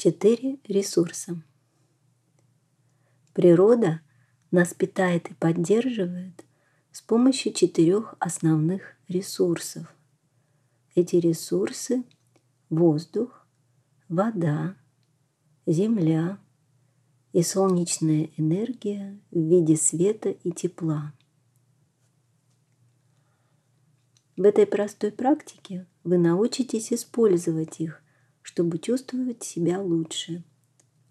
Четыре ресурса. Природа нас питает и поддерживает с помощью четырех основных ресурсов. Эти ресурсы – воздух, вода, земля и солнечная энергия в виде света и тепла. В этой простой практике вы научитесь использовать их чтобы чувствовать себя лучше.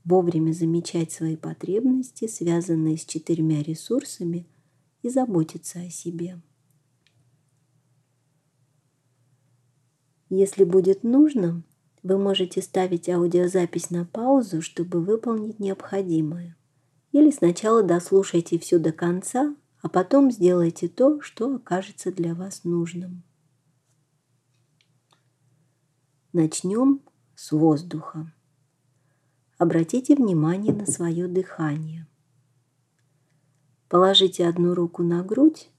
Вовремя замечать свои потребности, связанные с четырьмя ресурсами, и заботиться о себе. Если будет нужно, вы можете ставить аудиозапись на паузу, чтобы выполнить необходимое. Или сначала дослушайте все до конца, а потом сделайте то, что окажется для вас нужным. Начнем с воздуха. Обратите внимание на свое дыхание. Положите одну руку на грудь,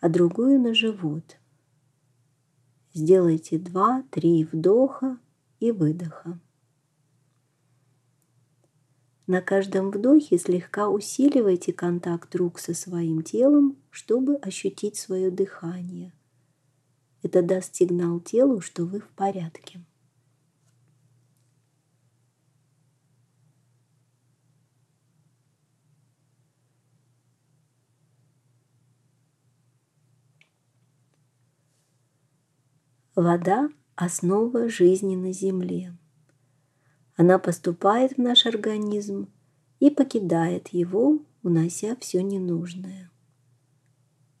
а другую на живот. Сделайте два-три вдоха и выдоха. На каждом вдохе слегка усиливайте контакт рук со своим телом, чтобы ощутить свое дыхание. Это даст сигнал телу, что вы в порядке. Вода – основа жизни на Земле. Она поступает в наш организм и покидает его, унося все ненужное.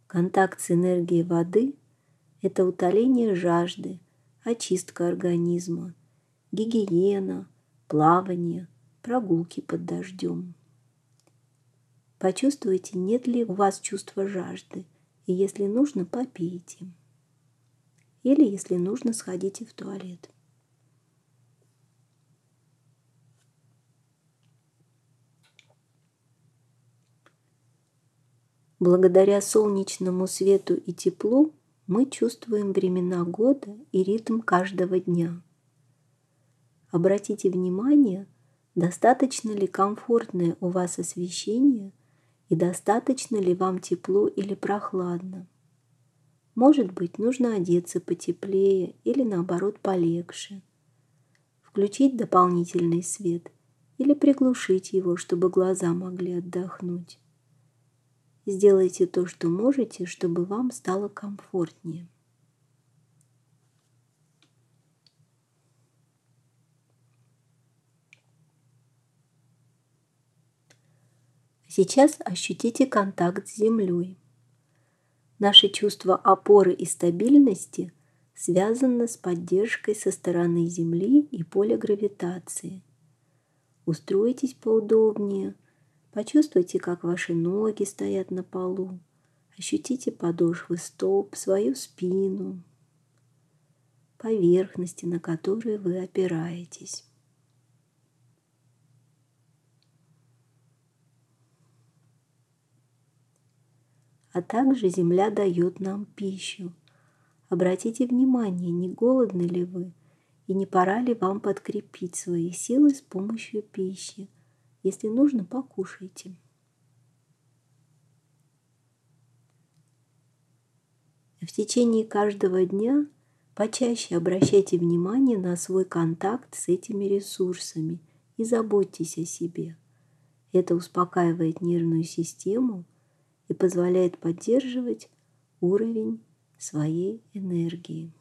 Контакт с энергией воды – это утоление жажды, очистка организма, гигиена, плавание, прогулки под дождем. Почувствуйте, нет ли у вас чувства жажды, и если нужно, попейте или, если нужно, сходите в туалет. Благодаря солнечному свету и теплу мы чувствуем времена года и ритм каждого дня. Обратите внимание, достаточно ли комфортное у вас освещение и достаточно ли вам тепло или прохладно. Может быть, нужно одеться потеплее или наоборот полегче. Включить дополнительный свет или приглушить его, чтобы глаза могли отдохнуть. Сделайте то, что можете, чтобы вам стало комфортнее. Сейчас ощутите контакт с землей. Наше чувство опоры и стабильности связано с поддержкой со стороны Земли и поля гравитации. Устройтесь поудобнее, почувствуйте, как ваши ноги стоят на полу, ощутите подошвы стоп, свою спину, поверхности, на которые вы опираетесь. А также земля дает нам пищу. Обратите внимание, не голодны ли вы, и не пора ли вам подкрепить свои силы с помощью пищи. Если нужно, покушайте. В течение каждого дня почаще обращайте внимание на свой контакт с этими ресурсами и заботьтесь о себе. Это успокаивает нервную систему и позволяет поддерживать уровень своей энергии.